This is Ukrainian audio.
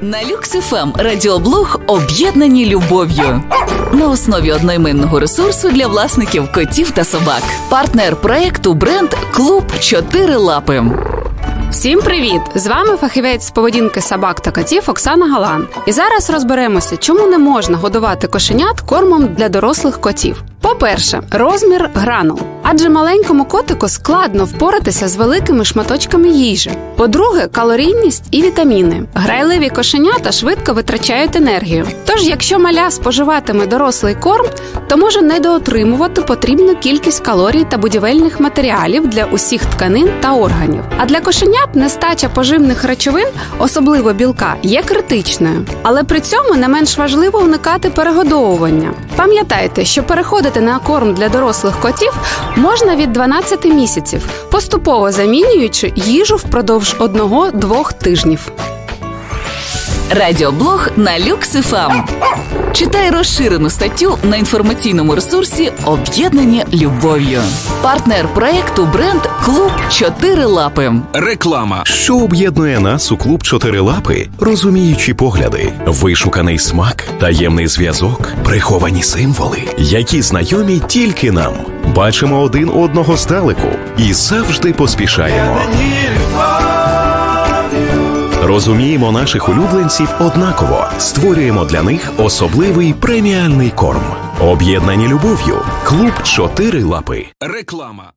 На Люксифем радіоблог об'єднані любов'ю на основі одноіменного ресурсу для власників котів та собак. Партнер проекту бренд Клуб Чотири Лапи. Всім привіт! З вами фахівець з поведінки собак та котів Оксана Галан. І зараз розберемося, чому не можна годувати кошенят кормом для дорослих котів. По-перше, розмір гранул, адже маленькому котику складно впоратися з великими шматочками їжі. По-друге, калорійність і вітаміни. Грайливі кошенята швидко витрачають енергію. Тож, якщо маля споживатиме дорослий корм, то може недоотримувати потрібну кількість калорій та будівельних матеріалів для усіх тканин та органів. А для кошенят нестача поживних речовин, особливо білка, є критичною. Але при цьому не менш важливо уникати перегодовування. Пам'ятайте, що переходити на корм для дорослих котів можна від 12 місяців, поступово замінюючи їжу впродовж одного-двох тижнів. Радіоблог на Люксифем. Читай розширену статтю на інформаційному ресурсі Об'єднані любов'ю. Партнер проекту бренд Клуб Чотири Лапи. Реклама. Що об'єднує нас у клуб Чотирилапи? Розуміючі погляди, вишуканий смак, таємний зв'язок, приховані символи, які знайомі тільки нам. Бачимо один одного здалеку і завжди поспішаємо. Розуміємо наших улюбленців однаково, створюємо для них особливий преміальний корм. Об'єднані любов'ю. Клуб Чотири Лапи. Реклама.